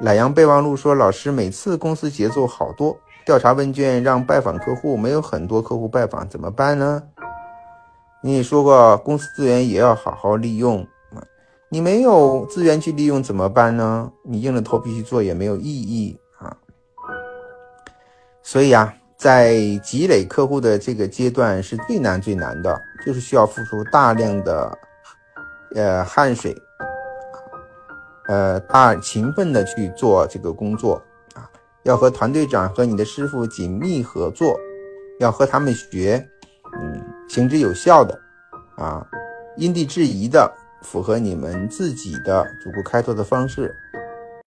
懒羊备忘录说：“老师，每次公司节奏好多，调查问卷让拜访客户，没有很多客户拜访，怎么办呢？”你也说过，公司资源也要好好利用。你没有资源去利用怎么办呢？你硬着头皮去做也没有意义啊。所以啊，在积累客户的这个阶段是最难最难的，就是需要付出大量的呃汗水。呃，大勤奋的去做这个工作啊，要和团队长和你的师傅紧密合作，要和他们学，嗯，行之有效的，啊，因地制宜的，符合你们自己的逐步开拓的方式。